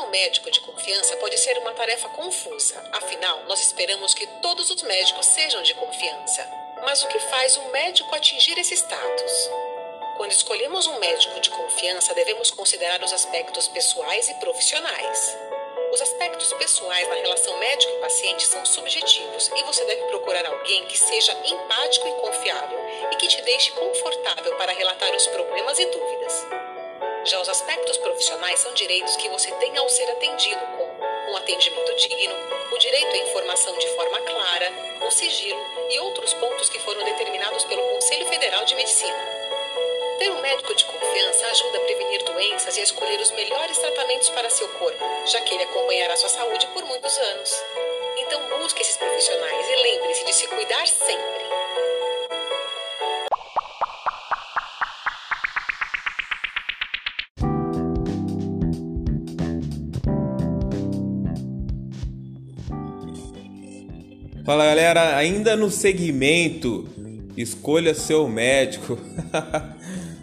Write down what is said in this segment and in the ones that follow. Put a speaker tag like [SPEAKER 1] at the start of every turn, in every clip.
[SPEAKER 1] um médico de confiança pode ser uma tarefa confusa, afinal, nós esperamos que todos os médicos sejam de confiança. Mas o que faz um médico atingir esse status? Quando escolhemos um médico de confiança, devemos considerar os aspectos pessoais e profissionais. Os aspectos pessoais na relação médico e paciente são subjetivos e você deve procurar alguém que seja empático e confiável e que te deixe confortável para relatar os problemas e dúvidas. Já os aspectos profissionais são direitos que você tem ao ser atendido, como um atendimento digno, o direito à informação de forma clara, um sigilo e outros pontos que foram determinados pelo Conselho Federal de Medicina. Ter um médico de confiança ajuda a prevenir doenças e a escolher os melhores tratamentos para seu corpo, já que ele acompanhará sua saúde por muitos anos. Então busque esses profissionais e lembre-se de se cuidar sempre.
[SPEAKER 2] Fala galera, ainda no segmento escolha seu médico.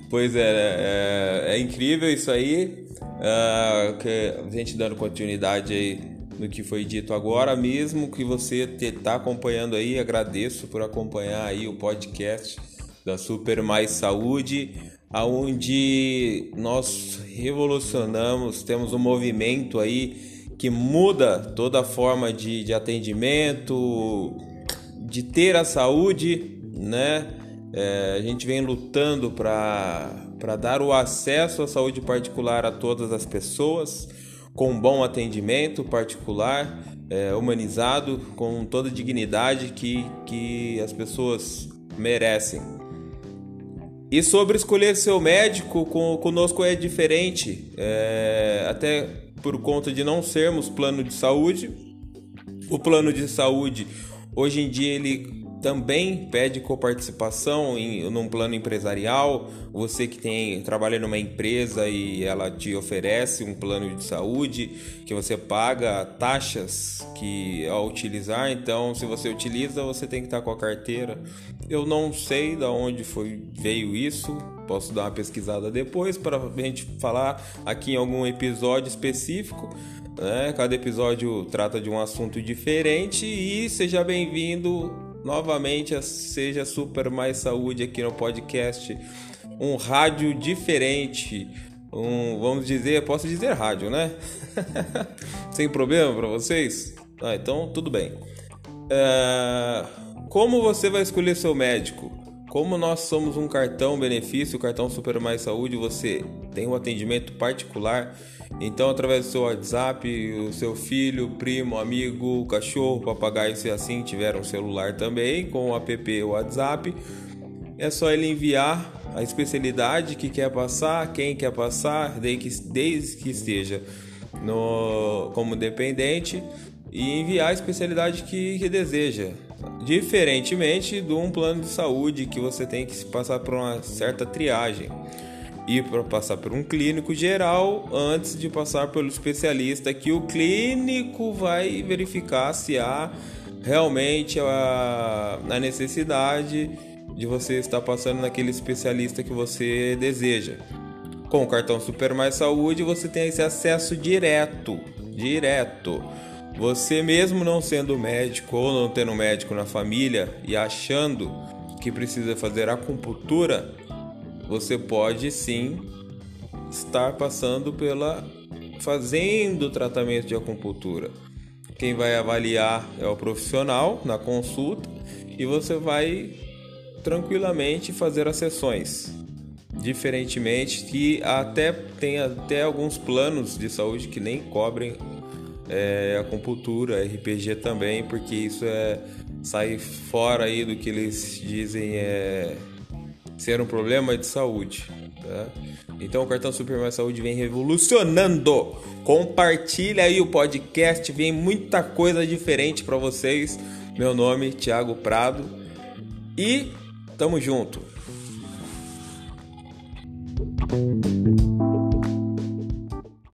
[SPEAKER 2] Pois é, é, é incrível isso aí. Uh, que a gente dando continuidade aí no que foi dito agora, mesmo que você está acompanhando aí, agradeço por acompanhar aí o podcast da Super Mais Saúde, aonde nós revolucionamos, temos um movimento aí que muda toda a forma de, de atendimento, de ter a saúde, né? É, a gente vem lutando para dar o acesso à saúde particular a todas as pessoas, com bom atendimento particular, é, humanizado, com toda a dignidade que, que as pessoas merecem. E sobre escolher seu médico, conosco é diferente, é, até por conta de não sermos plano de saúde. O plano de saúde, hoje em dia, ele também pede coparticipação em num plano empresarial. Você que tem trabalha numa empresa e ela te oferece um plano de saúde que você paga taxas que ao utilizar. Então, se você utiliza, você tem que estar com a carteira. Eu não sei da onde foi veio isso. Posso dar uma pesquisada depois para a gente falar aqui em algum episódio específico. Né? Cada episódio trata de um assunto diferente e seja bem-vindo novamente seja super mais saúde aqui no podcast, um rádio diferente, um, vamos dizer, posso dizer rádio, né? Sem problema para vocês? Ah, então tudo bem. É, como você vai escolher seu médico? Como nós somos um cartão benefício, cartão Super Mais Saúde, você tem um atendimento particular então, através do seu WhatsApp, o seu filho, primo, amigo, cachorro, papagaio, se assim tiver um celular também, com o app WhatsApp, é só ele enviar a especialidade que quer passar, quem quer passar, desde que esteja no, como dependente e enviar a especialidade que, que deseja. Diferentemente de um plano de saúde que você tem que passar por uma certa triagem ir para passar por um clínico geral antes de passar pelo especialista, que o clínico vai verificar se há realmente a, a necessidade de você estar passando naquele especialista que você deseja. Com o cartão Super Mais Saúde você tem esse acesso direto, direto. Você mesmo não sendo médico ou não tendo médico na família e achando que precisa fazer acupuntura, você pode sim estar passando pela fazendo tratamento de acupuntura. Quem vai avaliar é o profissional na consulta e você vai tranquilamente fazer as sessões. Diferentemente que até tem até alguns planos de saúde que nem cobrem é, acupuntura, RPG também, porque isso é sai fora aí do que eles dizem é ser um problema de saúde. Tá? Então o cartão Super Mais Saúde vem revolucionando. Compartilha aí o podcast, vem muita coisa diferente para vocês. Meu nome Thiago Prado e tamo junto.